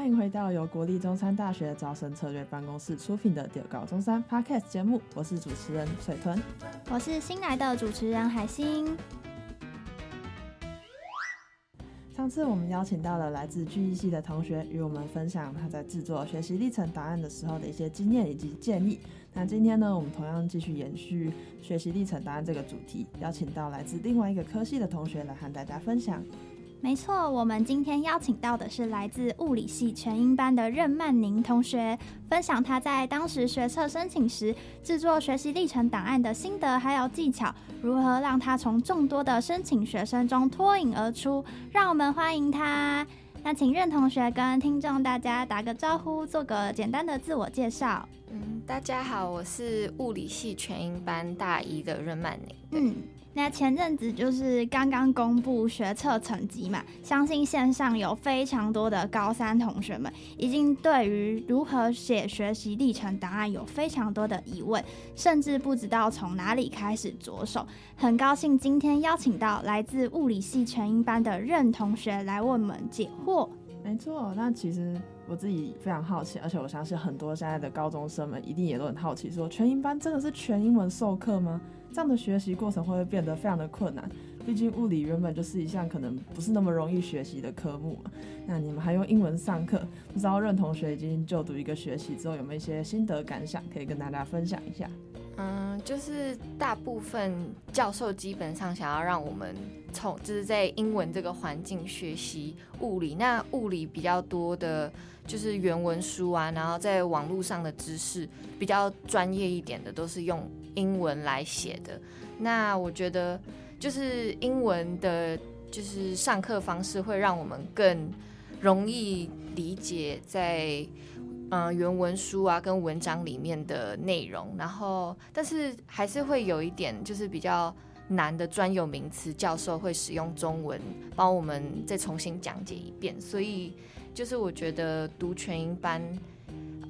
欢迎回到由国立中山大学招生策略办公室出品的《中高中山 Podcast》节目，我是主持人水豚，我是新来的主持人海星。上次我们邀请到了来自聚艺系的同学，与我们分享他在制作学习历程档案的时候的一些经验以及建议。那今天呢，我们同样继续延续学习历程档案这个主题，邀请到来自另外一个科系的同学来和大家分享。没错，我们今天邀请到的是来自物理系全英班的任曼宁同学，分享他在当时学测申请时制作学习历程档案的心得还有技巧，如何让他从众多的申请学生中脱颖而出。让我们欢迎他。那请任同学跟听众大家打个招呼，做个简单的自我介绍。嗯，大家好，我是物理系全英班大一的任曼宁。嗯。那前阵子就是刚刚公布学测成绩嘛，相信线上有非常多的高三同学们已经对于如何写学习历程档案有非常多的疑问，甚至不知道从哪里开始着手。很高兴今天邀请到来自物理系全英班的任同学来为我们解惑。没错，那其实我自己非常好奇，而且我相信很多现在的高中生们一定也都很好奇，说全英班真的是全英文授课吗？这样的学习过程会不会变得非常的困难？毕竟物理原本就是一项可能不是那么容易学习的科目嘛。那你们还用英文上课，不知道任同学已经就读一个学期之后，有没有一些心得感想可以跟大家分享一下？嗯，就是大部分教授基本上想要让我们从就是在英文这个环境学习物理。那物理比较多的就是原文书啊，然后在网络上的知识比较专业一点的，都是用英文来写的，那我觉得就是英文的，就是上课方式会让我们更容易理解在嗯、呃、原文书啊跟文章里面的内容，然后但是还是会有一点就是比较难的专有名词，教授会使用中文帮我们再重新讲解一遍，所以就是我觉得读全英班。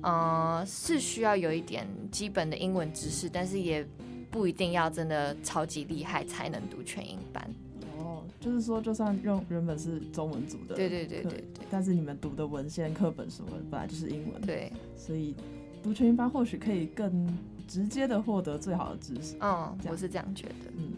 呃，是需要有一点基本的英文知识，但是也不一定要真的超级厉害才能读全英班。哦，就是说，就算用原本是中文组的，对对对对对，但是你们读的文献、课本什么本来就是英文，对，所以读全英班或许可以更直接的获得最好的知识。嗯，我是这样觉得。嗯，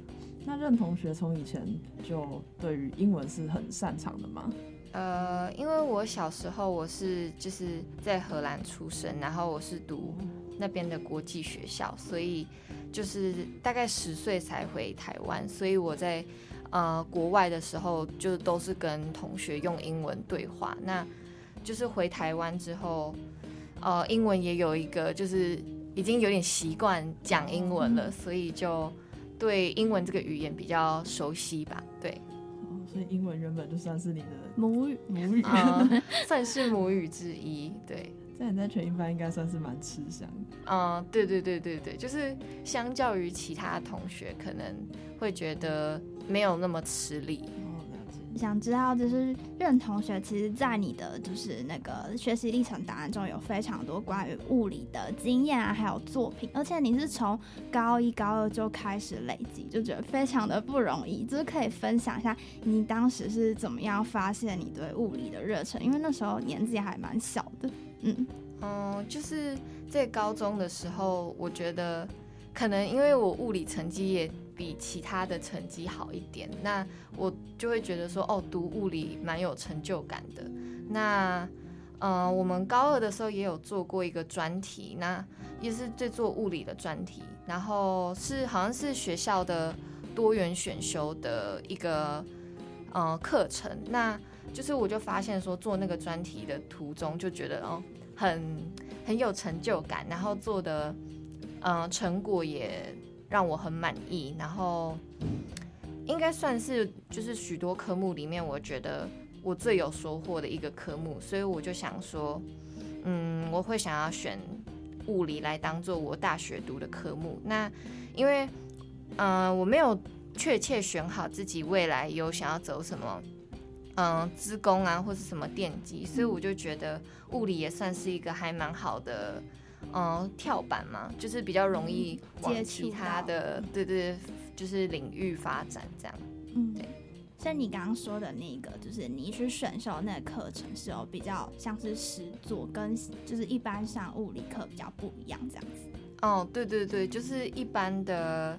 那任同学从以前就对于英文是很擅长的吗？呃，因为我小时候我是就是在荷兰出生，然后我是读那边的国际学校，所以就是大概十岁才回台湾，所以我在呃国外的时候就都是跟同学用英文对话。那就是回台湾之后，呃，英文也有一个就是已经有点习惯讲英文了，所以就对英文这个语言比较熟悉吧，对。所以英文原本就算是你的母语，母语、呃、算是母语之一。对，在你在全英班应该算是蛮吃香。嗯、呃，对对对对对，就是相较于其他同学，可能会觉得没有那么吃力。想知道，就是任同学，其实，在你的就是那个学习历程档案中有非常多关于物理的经验啊，还有作品，而且你是从高一高二就开始累积，就觉得非常的不容易。就是可以分享一下，你当时是怎么样发现你对物理的热忱？因为那时候年纪还蛮小的。嗯嗯，就是在高中的时候，我觉得可能因为我物理成绩也。比其他的成绩好一点，那我就会觉得说，哦，读物理蛮有成就感的。那，呃，我们高二的时候也有做过一个专题，那也是在做物理的专题，然后是好像是学校的多元选修的一个呃课程。那就是我就发现说，做那个专题的途中就觉得哦，很很有成就感，然后做的呃成果也。让我很满意，然后应该算是就是许多科目里面，我觉得我最有收获的一个科目，所以我就想说，嗯，我会想要选物理来当做我大学读的科目。那因为，嗯、我没有确切选好自己未来有想要走什么，嗯、资工啊，或是什么电机，所以我就觉得物理也算是一个还蛮好的。嗯，跳板嘛，就是比较容易往其他的，对对，就是领域发展这样。嗯，对。像你刚刚说的那个，就是你去选修那个课程是有比较像是实作，跟就是一般上物理课比较不一样这样子。哦，对对对，就是一般的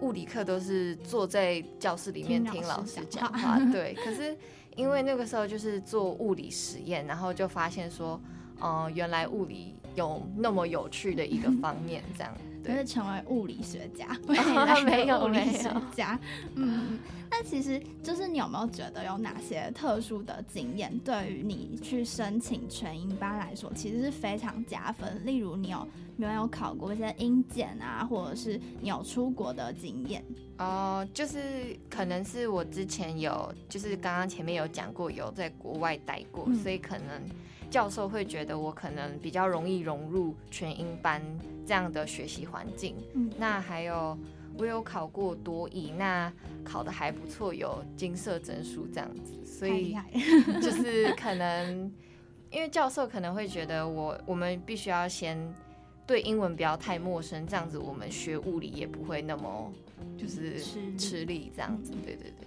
物理课都是坐在教室里面听老师讲话，对。可是因为那个时候就是做物理实验，然后就发现说，呃，原来物理有那么有趣的一个方面，这样。就是成为物理学家，哦、没有物理学家。嗯，那其实就是你有没有觉得有哪些特殊的经验，对于你去申请全英班来说，其实是非常加分？例如，你有没有考过一些英检啊，或者是你有出国的经验？哦、呃，就是可能是我之前有，就是刚刚前面有讲过，有在国外待过，嗯、所以可能。教授会觉得我可能比较容易融入全英班这样的学习环境。嗯，那还有我有考过多语，那考的还不错，有金色证书这样子。所以 就是可能因为教授可能会觉得我我们必须要先对英文不要太陌生，这样子我们学物理也不会那么就是吃力这样子。对对对。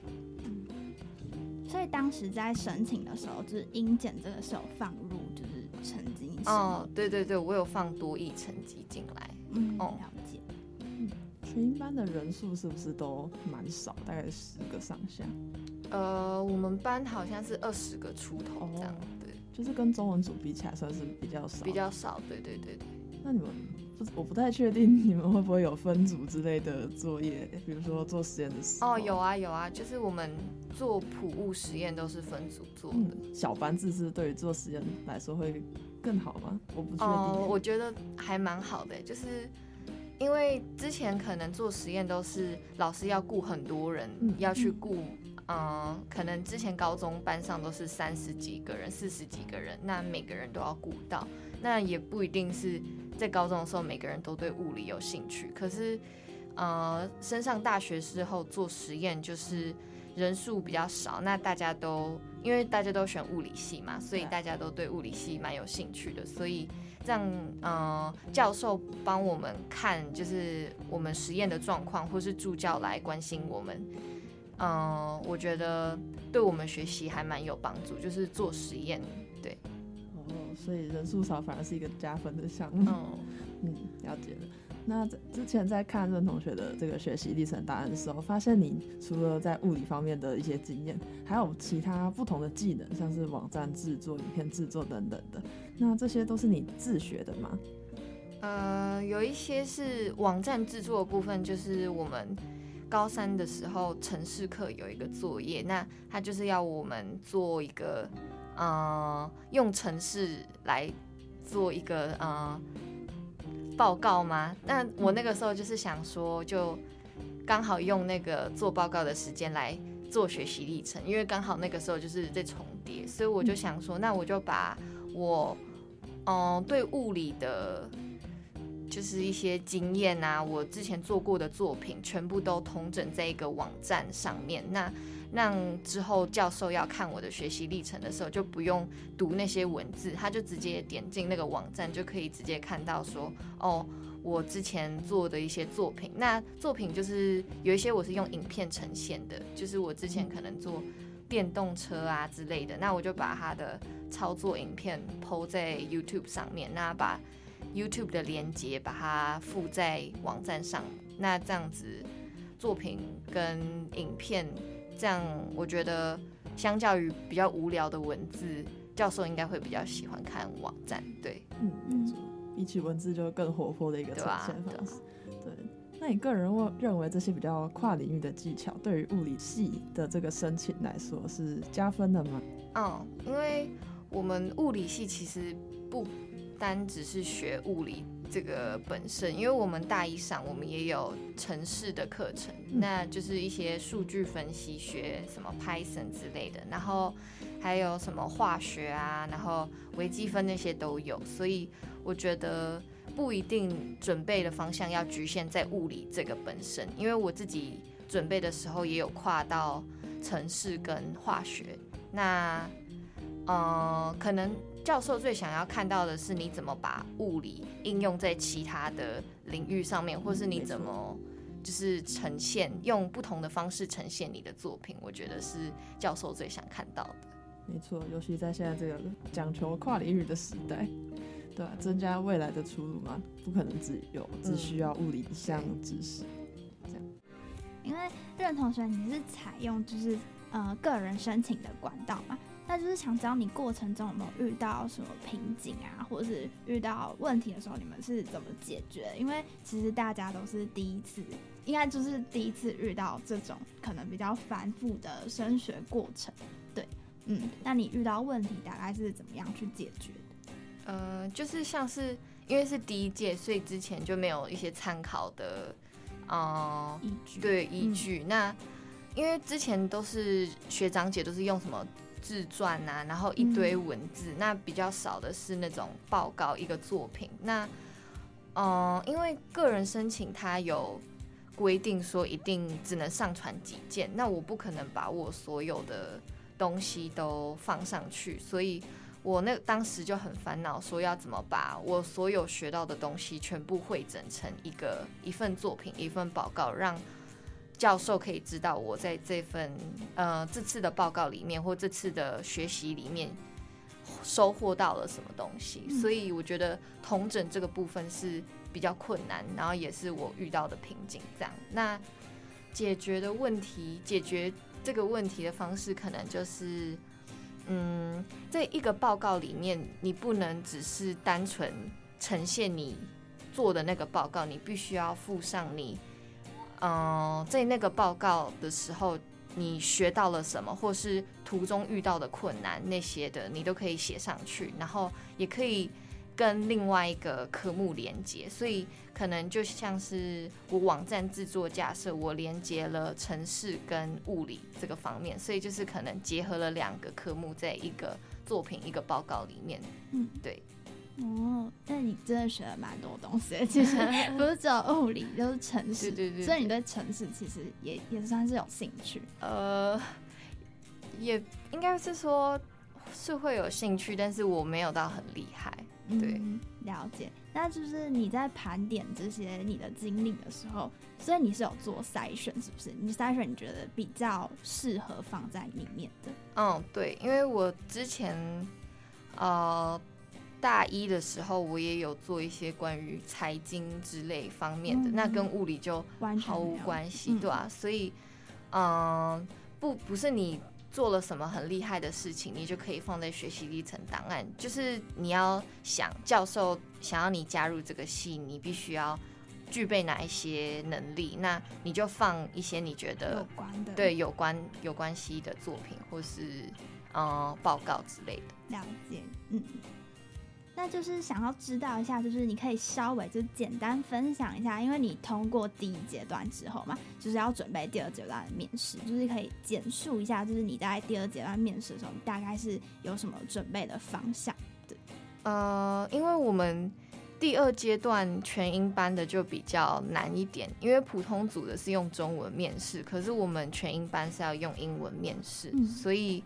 所以当时在申请的时候，就是英检这个时候放入就是成绩哦，对对对，我有放多益成绩进来，嗯，了解。嗯，全英班的人数是不是都蛮少，大概十个上下？呃，我们班好像是二十个出头这样，哦、对，就是跟中文组比起来算是比较少，比较少，对对对对。那你们？我不太确定你们会不会有分组之类的作业，比如说做实验的时候。哦，有啊有啊，就是我们做普物实验都是分组做的。嗯、小班制是对于做实验来说会更好吗？我不确定。哦，我觉得还蛮好的，就是因为之前可能做实验都是老师要雇很多人，嗯、要去雇，嗯、呃，可能之前高中班上都是三十几个人、四十几个人，那每个人都要顾到，那也不一定是。在高中的时候，每个人都对物理有兴趣。可是，呃，升上大学之后做实验，就是人数比较少。那大家都因为大家都选物理系嘛，所以大家都对物理系蛮有兴趣的。所以让呃教授帮我们看，就是我们实验的状况，或是助教来关心我们。嗯、呃，我觉得对我们学习还蛮有帮助，就是做实验，对。所以人数少反而是一个加分的项目。Oh. 嗯，了解了。那之前在看任同学的这个学习历程答案的时候，发现你除了在物理方面的一些经验，还有其他不同的技能，像是网站制作、影片制作等等的。那这些都是你自学的吗？呃，有一些是网站制作的部分，就是我们高三的时候城市课有一个作业，那他就是要我们做一个。嗯、用城市来做一个呃报告吗？那我那个时候就是想说，就刚好用那个做报告的时间来做学习历程，因为刚好那个时候就是在重叠，所以我就想说，那我就把我嗯、对物理的，就是一些经验啊，我之前做过的作品，全部都统整在一个网站上面。那让之后教授要看我的学习历程的时候，就不用读那些文字，他就直接点进那个网站，就可以直接看到说，哦，我之前做的一些作品。那作品就是有一些我是用影片呈现的，就是我之前可能做电动车啊之类的，那我就把它的操作影片 po 在 YouTube 上面，那把 YouTube 的连接把它附在网站上，那这样子作品跟影片。这样我觉得，相较于比较无聊的文字，教授应该会比较喜欢看网站。对，嗯，嗯，比起文字就更活泼的一个呈现方式。对，对，那你个人认为这些比较跨领域的技巧，对于物理系的这个申请来说是加分的吗？嗯，因为我们物理系其实不单只是学物理。这个本身，因为我们大一上我们也有城市的课程，那就是一些数据分析学，什么 Python 之类的，然后还有什么化学啊，然后微积分那些都有，所以我觉得不一定准备的方向要局限在物理这个本身，因为我自己准备的时候也有跨到城市跟化学，那呃可能。教授最想要看到的是你怎么把物理应用在其他的领域上面，或是你怎么，就是呈现，用不同的方式呈现你的作品，我觉得是教授最想看到的。没错，尤其在现在这个讲求跨领域的时代，对啊，增加未来的出路嘛，不可能只有只需要物理项知识。这样，因为任同学你是采用就是呃个人申请的管道嘛，那就是想知道你过程中有没有遇到什么瓶颈啊，或者是遇到问题的时候，你们是怎么解决？因为其实大家都是第一次，应该就是第一次遇到这种可能比较繁复的升学过程。对嗯，那你遇到问题大概是怎么样去解决的？呃，就是像是因为是第一届，所以之前就没有一些参考的，呃，依据。对，依据。嗯。那因为之前都是学长姐都是用什么自传啊，然后一堆文字，嗯，那比较少的是那种报告一个作品。那，呃，因为个人申请它有规定说一定只能上传几件，那我不可能把我所有的。东西都放上去，所以我那当时就很烦恼，说要怎么把我所有学到的东西全部汇整成一个一份作品、一份报告，让教授可以知道我在这份呃这次的报告里面或这次的学习里面收获到了什么东西。所以我觉得同整这个部分是比较困难，然后也是我遇到的瓶颈。这样，那解决的问题解决。这个问题的方式可能就是，嗯，在一个报告里面，你不能只是单纯呈现你做的那个报告，你必须要附上你，嗯、呃，在那个报告的时候你学到了什么，或是途中遇到的困难那些的，你都可以写上去，然后也可以。跟另外一个科目连接，所以可能就像是我网站制作假设，我连接了城市跟物理这个方面，所以就是可能结合了两个科目在一个作品一个报告里面。嗯，对。哦，那你真的学了蛮多东西，其实不是只有物理，就是城市。对对，对对。所以你对城市其实也也算是有兴趣。呃，也应该是说是会有兴趣，但是我没有到很厉害。对、嗯，了解。那就是你在盘点这些你的经历的时候，所以你是有做筛选，是不是？你筛选你觉得比较适合放在里面的？嗯，对，因为我之前呃大一的时候，我也有做一些关于财经之类方面的，嗯、那跟物理就毫无关系，对啊，所以嗯、呃，不不是你。做了什么很厉害的事情，你就可以放在学习历程档案。就是你要想教授想要你加入这个系，你必须要具备哪一些能力，那你就放一些你觉得有关的，对，有关有关系的作品，或是嗯报告之类的。了解，嗯。那就是想要知道一下，就是你可以稍微就简单分享一下，因为你通过第一阶段之后嘛，就是要准备第二阶段的面试，就是可以简述一下，就是你在第二阶段面试的时候，你大概是有什么准备的方向？对，呃，因为我们第二阶段全英班的就比较难一点，因为普通组的是用中文面试，可是我们全英班是要用英文面试，嗯，所以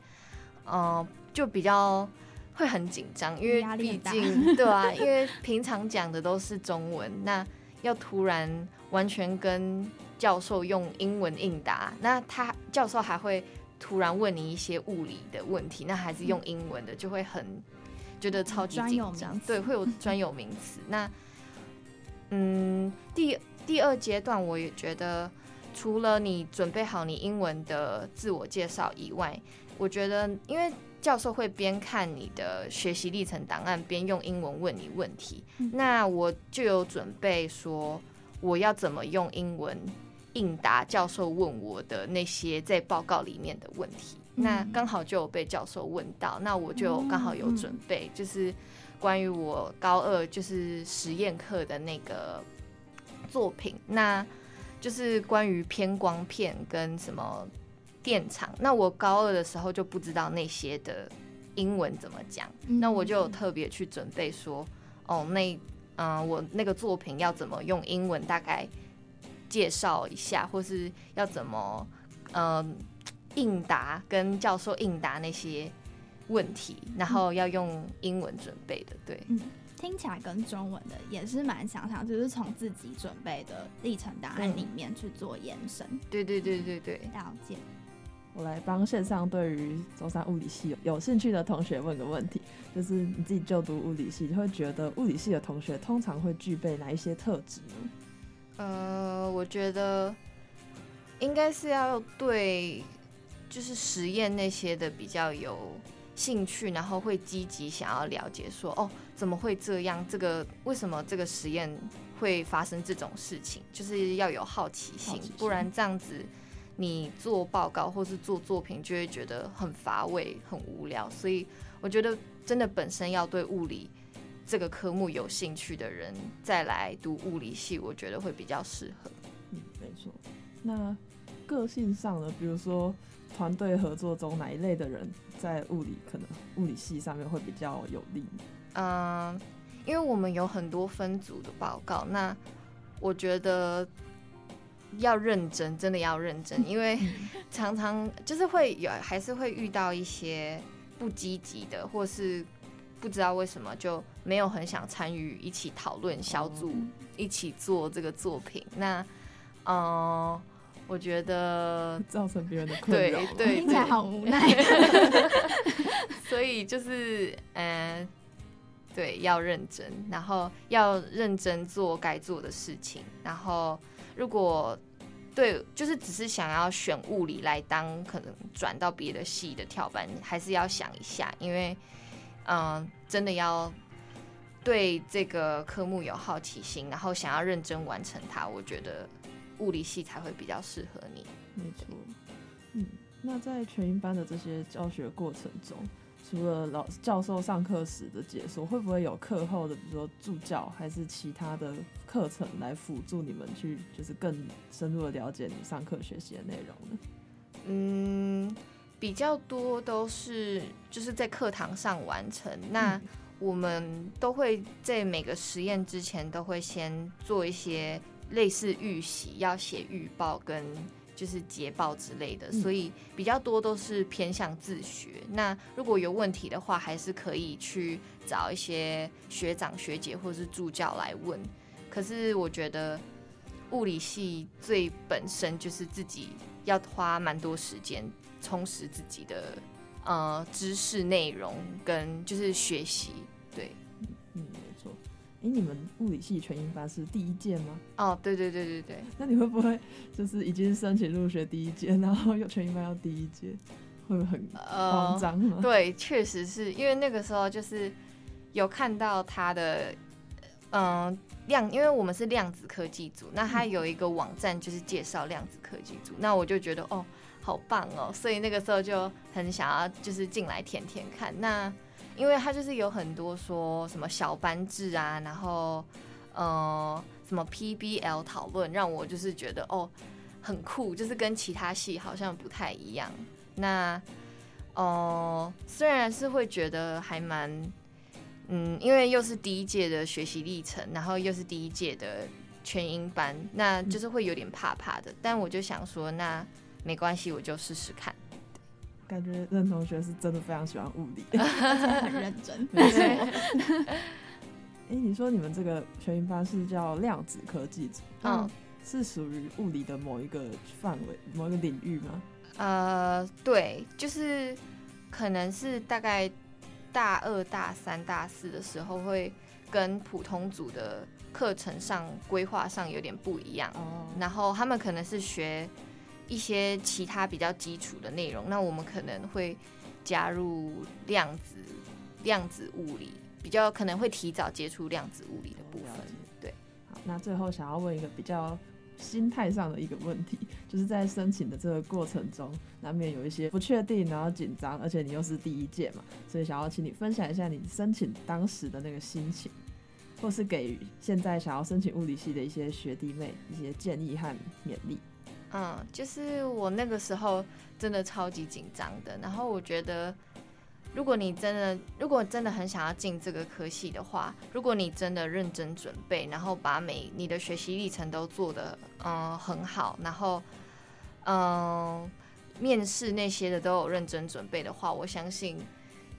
呃就比较。会很紧张，因为毕竟 对啊，因为平常讲的都是中文，那要突然完全跟教授用英文应答，那他教授还会突然问你一些物理的问题，那还是用英文的，就会很觉得超级紧张。对，会有专有名词。那嗯，第第二阶段，我也觉得除了你准备好你英文的自我介绍以外，我觉得因为。教授会边看你的学习历程档案，边用英文问你问题。嗯。那我就有准备说，我要怎么用英文应答教授问我的那些在报告里面的问题。嗯。那刚好就有被教授问到，那我就刚好有准备，就是关于我高二就是实验课的那个作品，那就是关于偏光片跟什么。电场，那我高二的时候就不知道那些的英文怎么讲，嗯，那我就特别去准备说，哦，那嗯、呃，我那个作品要怎么用英文大概介绍一下，或是要怎么嗯、呃、应答，跟教授应答那些问题，然后要用英文准备的，对。嗯听起来跟中文的也是蛮相像，就是从自己准备的历程档案里面去做延伸。对对对对对，了解。我来帮线上对于中山物理系有兴趣的同学问个问题，就是你自己就读物理系，你会觉得物理系的同学通常会具备哪一些特质呢？呃，我觉得应该是要对，就是实验那些的比较有兴趣，然后会积极想要了解说，哦，怎么会这样？这个为什么这个实验会发生这种事情？就是要有好奇心，奇心，不然这样子。你做报告或是做作品，就会觉得很乏味、很无聊。所以我觉得，真的本身要对物理这个科目有兴趣的人，再来读物理系，我觉得会比较适合。嗯，没错。那个性上呢？比如说团队合作中，哪一类的人在物理可能物理系上面会比较有利？嗯，因为我们有很多分组的报告，那我觉得。要认真，真的要认真，因为常常就是会有，还是会遇到一些不积极的，或是不知道为什么就没有很想参与一起讨论小组一起做这个作品。那，嗯、呃，我觉得 造成别人的困扰，对 对，听起来好无奈。所以就是，嗯、呃，对，要认真，然后要认真做该做的事情，然后。如果对，就是只是想要选物理来当可能转到别的系的跳板，还是要想一下，因为嗯，真的要对这个科目有好奇心，然后想要认真完成它，我觉得物理系才会比较适合你。没错，嗯，那在全英班的这些教学过程中。除了老师教授上课时的解说，会不会有课后的，比如说助教，还是其他的课程来辅助你们去，就是更深入的了解你上课学习的内容呢？嗯，比较多都是就是在课堂上完成。那我们都会在每个实验之前都会先做一些类似预习，要写预报跟。就是捷报之类的，所以比较多都是偏向自学。嗯。那如果有问题的话，还是可以去找一些学长学姐或是助教来问。可是我觉得物理系最本身就是自己要花蛮多时间充实自己的呃知识内容跟就是学习，对。哎，你们物理系全英班是第一届吗？哦，对对对对对。那你会不会就是已经申请入学第一届，然后又全英班要第一届，会不会很慌张吗？呃，对，确实是因为那个时候就是有看到他的，嗯、呃，量，因为我们是量子科技组，那他有一个网站就是介绍量子科技组，嗯，那我就觉得哦，好棒哦，所以那个时候就很想要就是进来填填看那。因为他就是有很多说什么小班制啊，然后呃什么 PBL 讨论，让我就是觉得哦很酷，就是跟其他系好像不太一样。那哦、虽然是会觉得还蛮嗯，因为又是第一届的学习历程，然后又是第一届的全英班，那就是会有点怕怕的。但我就想说，那没关系，我就试试看。感觉任同学是真的非常喜欢物理，很认真。没错。哎、欸，你说你们这个学习班是叫量子科技组，嗯，是属于物理的某一个范围、某一个领域吗？呃，对，就是可能是大概大二、大三、大四的时候，会跟普通组的课程上规划上有点不一样。哦，然后他们可能是学。一些其他比较基础的内容，那我们可能会加入量子、量子物理，比较可能会提早接触量子物理的部分。对，好，那最后想要问一个比较心态上的一个问题，就是在申请的这个过程中，难免有一些不确定，然后紧张，而且你又是第一届嘛，所以想要请你分享一下你申请当时的那个心情，或是给予现在想要申请物理系的一些学弟妹一些建议和勉励。嗯，就是我那个时候真的超级紧张的。然后我觉得，如果你真的，如果真的很想要进这个科系的话，如果你真的认真准备，然后把每你的学习历程都做得嗯很好，然后嗯面试那些的都有认真准备的话，我相信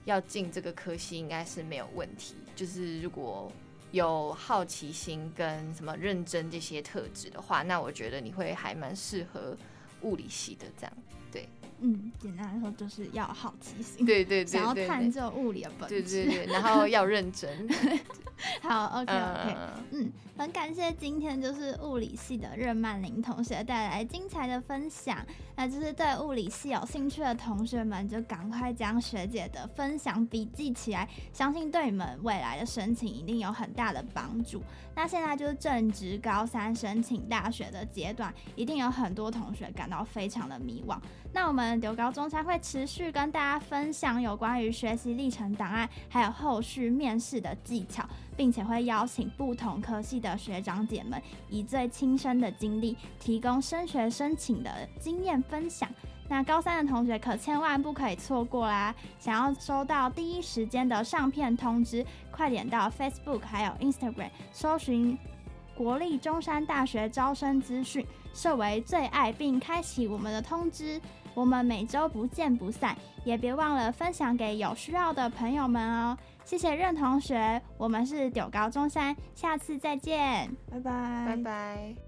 要进这个科系应该是没有问题。就是如果有好奇心跟什么认真这些特质的话，那我觉得你会还蛮适合物理系的这样。对，嗯，简单来说就是要好奇心，对对对，对，想要探究物理的本质，对对对，然后要认真。好，OK OK，嗯，很感谢今天就是物理系的任曼玲同学带来精彩的分享。那就是对物理系有兴趣的同学们，就赶快将学姐的分享笔记起来，相信对你们未来的申请一定有很大的帮助。那现在就是正值高三申请大学的阶段，一定有很多同学感到非常的迷惘。那我们留高中山会持续跟大家分享有关于学习历程档案，还有后续面试的技巧。并且会邀请不同科系的学长姐们，以最亲身的经历，提供升学申请的经验分享。那高三的同学可千万不可以错过啦！想要收到第一时间的上片通知，快点到 Facebook 还有 Instagram 搜寻国立中山大学招生资讯，设为最爱，并开启我们的通知。我们每周不见不散，也别忘了分享给有需要的朋友们哦。谢谢任同学，我们是九高中山，下次再见，拜拜，拜拜。